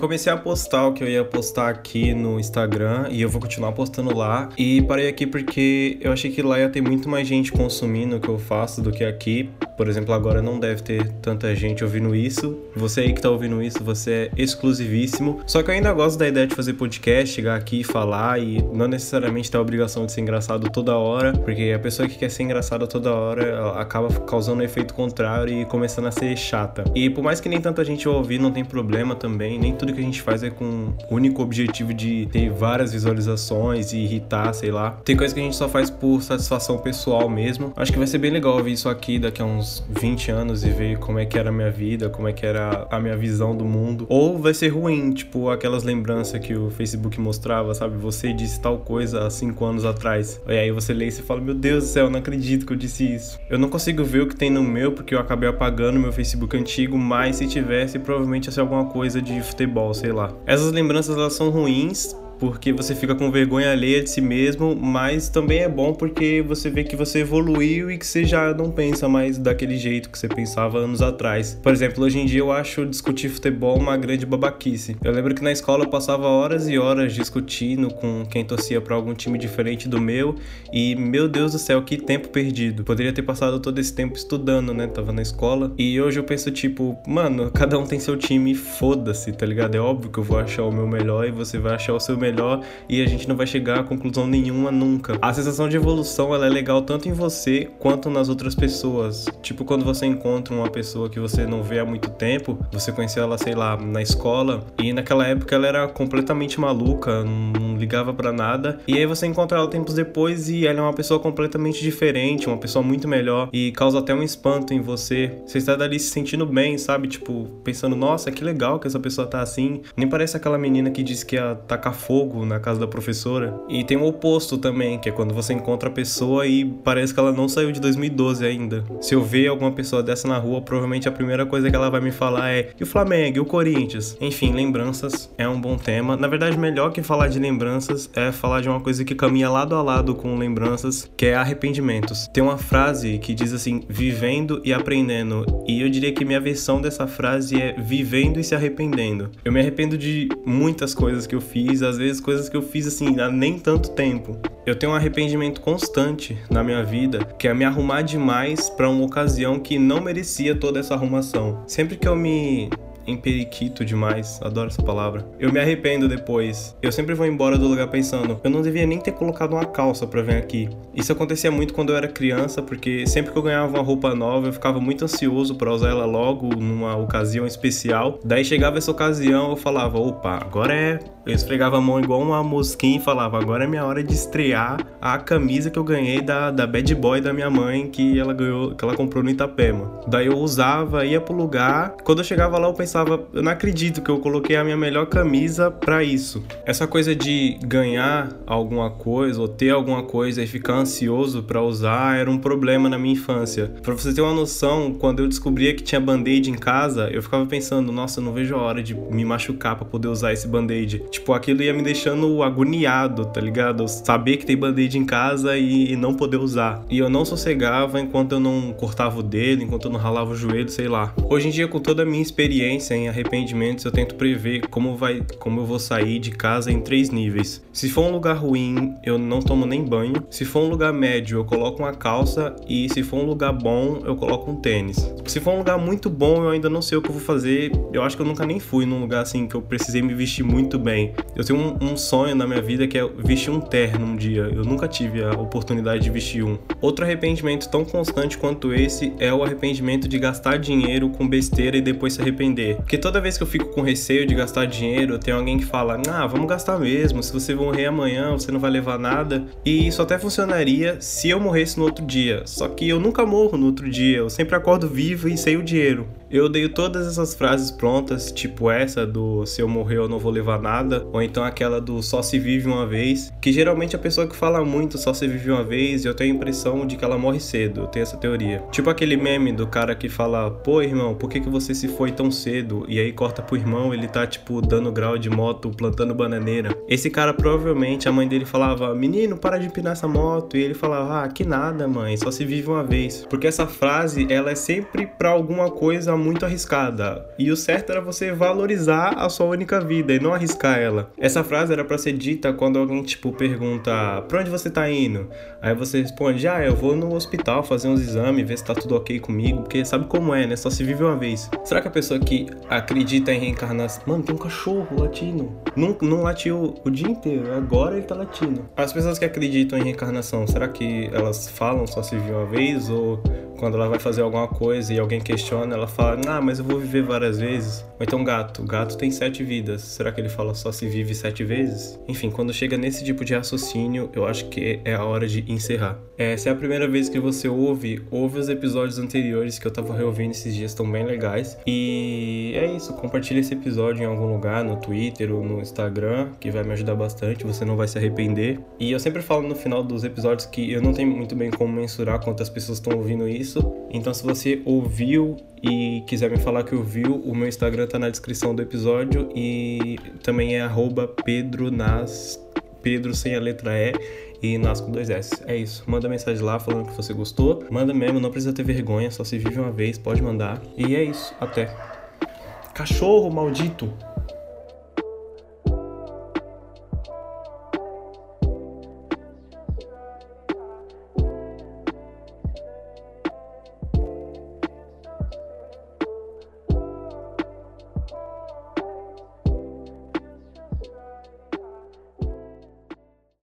comecei a postar o que eu ia postar aqui no Instagram e eu vou continuar postando lá. E parei aqui porque eu achei que lá ia ter muito mais gente consumindo o que eu faço do que aqui. Por exemplo, agora não deve ter tanta gente ouvindo isso. Você aí que tá ouvindo isso, você é exclusivíssimo. Só que eu ainda gosto da ideia de fazer podcast, chegar aqui e falar e não necessariamente ter a obrigação de ser engraçado toda hora, porque a pessoa que quer ser engraçada toda hora acaba causando um efeito contrário e começando a ser chata. E por mais que nem tanta gente ouvir, não tem problema também. Nem tudo que a gente faz é com o único objetivo de ter várias visualizações e irritar, sei lá. Tem coisa que a gente só faz por satisfação pessoal mesmo. Acho que vai ser bem legal ouvir isso aqui daqui a uns 20 anos e ver como é que era a minha vida, como é que era a minha visão do mundo. Ou vai ser ruim, tipo aquelas lembranças que o Facebook mostrava, sabe? Você disse tal coisa há 5 anos atrás. E aí você lê e você fala: Meu Deus do céu, não acredito que eu disse isso. Eu não consigo ver o que tem no meu porque eu acabei apagando meu Facebook antigo, mas se tivesse, provavelmente ia ser alguma coisa de futebol, sei lá. Essas lembranças elas são ruins porque você fica com vergonha alheia de si mesmo, mas também é bom porque você vê que você evoluiu e que você já não pensa mais daquele jeito que você pensava anos atrás. Por exemplo, hoje em dia eu acho discutir futebol uma grande babaquice. Eu lembro que na escola eu passava horas e horas discutindo com quem torcia para algum time diferente do meu e meu Deus do céu, que tempo perdido. Poderia ter passado todo esse tempo estudando, né? Tava na escola. E hoje eu penso tipo, mano, cada um tem seu time, foda-se, tá ligado? É óbvio que eu vou achar o meu melhor e você vai achar o seu melhor melhor e a gente não vai chegar a conclusão nenhuma nunca. A sensação de evolução ela é legal tanto em você quanto nas outras pessoas. Tipo quando você encontra uma pessoa que você não vê há muito tempo, você conheceu ela, sei lá, na escola e naquela época ela era completamente maluca, não ligava para nada. E aí você encontra ela tempos depois e ela é uma pessoa completamente diferente, uma pessoa muito melhor e causa até um espanto em você. Você está dali se sentindo bem, sabe? Tipo, pensando, nossa, que legal que essa pessoa tá assim. Nem parece aquela menina que disse que ia tacar fogo fogo na casa da professora. E tem o oposto também, que é quando você encontra a pessoa e parece que ela não saiu de 2012 ainda. Se eu ver alguma pessoa dessa na rua, provavelmente a primeira coisa que ela vai me falar é: e o Flamengo, e o Corinthians? Enfim, lembranças é um bom tema. Na verdade, melhor que falar de lembranças é falar de uma coisa que caminha lado a lado com lembranças, que é arrependimentos. Tem uma frase que diz assim: vivendo e aprendendo. E eu diria que minha versão dessa frase é vivendo e se arrependendo. Eu me arrependo de muitas coisas que eu fiz, às vezes vezes coisas que eu fiz assim há nem tanto tempo. Eu tenho um arrependimento constante na minha vida, que é me arrumar demais para uma ocasião que não merecia toda essa arrumação. Sempre que eu me emperiquito demais, adoro essa palavra. Eu me arrependo depois. Eu sempre vou embora do lugar pensando, eu não devia nem ter colocado uma calça para vir aqui. Isso acontecia muito quando eu era criança, porque sempre que eu ganhava uma roupa nova, eu ficava muito ansioso para usar ela logo numa ocasião especial. Daí chegava essa ocasião, eu falava, opa, agora é eu esfregava a mão igual uma mosquinha e falava: agora é minha hora de estrear a camisa que eu ganhei da, da bad boy da minha mãe que ela ganhou, que ela comprou no Itapema. Daí eu usava, ia pro lugar. Quando eu chegava lá, eu pensava: eu não acredito que eu coloquei a minha melhor camisa para isso. Essa coisa de ganhar alguma coisa ou ter alguma coisa e ficar ansioso para usar era um problema na minha infância. Para você ter uma noção, quando eu descobria que tinha band-aid em casa, eu ficava pensando: nossa, eu não vejo a hora de me machucar para poder usar esse band-aid. Tipo, aquilo ia me deixando agoniado, tá ligado? Saber que tem band-aid em casa e não poder usar. E eu não sossegava enquanto eu não cortava o dedo, enquanto eu não ralava o joelho, sei lá. Hoje em dia, com toda a minha experiência em arrependimentos, eu tento prever como vai, como eu vou sair de casa em três níveis. Se for um lugar ruim, eu não tomo nem banho. Se for um lugar médio, eu coloco uma calça e se for um lugar bom, eu coloco um tênis. Se for um lugar muito bom, eu ainda não sei o que eu vou fazer. Eu acho que eu nunca nem fui num lugar assim que eu precisei me vestir muito bem. Eu tenho um, um, sonho na minha vida que é vestir um terno um dia. Eu nunca tive a oportunidade de vestir um. Outro arrependimento tão constante quanto esse é o arrependimento de gastar dinheiro com besteira e depois se arrepender. Porque toda vez que eu fico com receio de gastar dinheiro, tem alguém que fala: Ah, vamos gastar mesmo. Se você morrer amanhã, você não vai levar nada. E isso até funcionaria se eu morresse no outro dia. Só que eu nunca morro no outro dia. Eu sempre acordo vivo e sei o dinheiro. Eu odeio todas essas frases prontas, tipo essa do se eu morrer eu não vou levar nada, ou então aquela do só se vive uma vez, que geralmente a pessoa que fala muito só se vive uma vez, eu tenho a impressão de que ela morre cedo, eu tenho essa teoria. Tipo aquele meme do cara que fala, pô irmão, por que, que você se foi tão cedo? E aí corta pro irmão, ele tá tipo dando grau de moto, plantando bananeira. Esse cara provavelmente a mãe dele falava, menino, para de empinar essa moto, e ele falava, ah, que nada mãe, só se vive uma vez. Porque essa frase, ela é sempre pra alguma coisa muito arriscada. E o certo era você valorizar a sua única vida e não arriscar ela. Essa frase era para ser dita quando alguém, tipo, pergunta: pra onde você tá indo? Aí você responde: ah, eu vou no hospital fazer uns exames, ver se tá tudo ok comigo, porque sabe como é, né? Só se vive uma vez. Será que a pessoa que acredita em reencarnação. Mano, tem um cachorro latino. Não, não latiu o dia inteiro, agora ele tá latindo. As pessoas que acreditam em reencarnação, será que elas falam só se vive uma vez? Ou quando ela vai fazer alguma coisa e alguém questiona, ela fala, ah, mas eu vou viver várias vezes. Ou então gato, gato tem sete vidas. Será que ele fala só se vive sete vezes? Enfim, quando chega nesse tipo de raciocínio, eu acho que é a hora de encerrar. É, se é a primeira vez que você ouve, ouve os episódios anteriores que eu tava reouvindo esses dias, estão bem legais. E é isso, compartilha esse episódio em algum lugar, no Twitter ou no Instagram, que vai me ajudar bastante, você não vai se arrepender. E eu sempre falo no final dos episódios que eu não tenho muito bem como mensurar quantas pessoas estão ouvindo isso isso. Então, se você ouviu e quiser me falar que ouviu, o meu Instagram tá na descrição do episódio e também é @pedronas Pedro sem a letra E e Nas com dois S. É isso. Manda mensagem lá falando que você gostou. Manda mesmo, não precisa ter vergonha, só se vive uma vez, pode mandar. E é isso. Até. Cachorro maldito!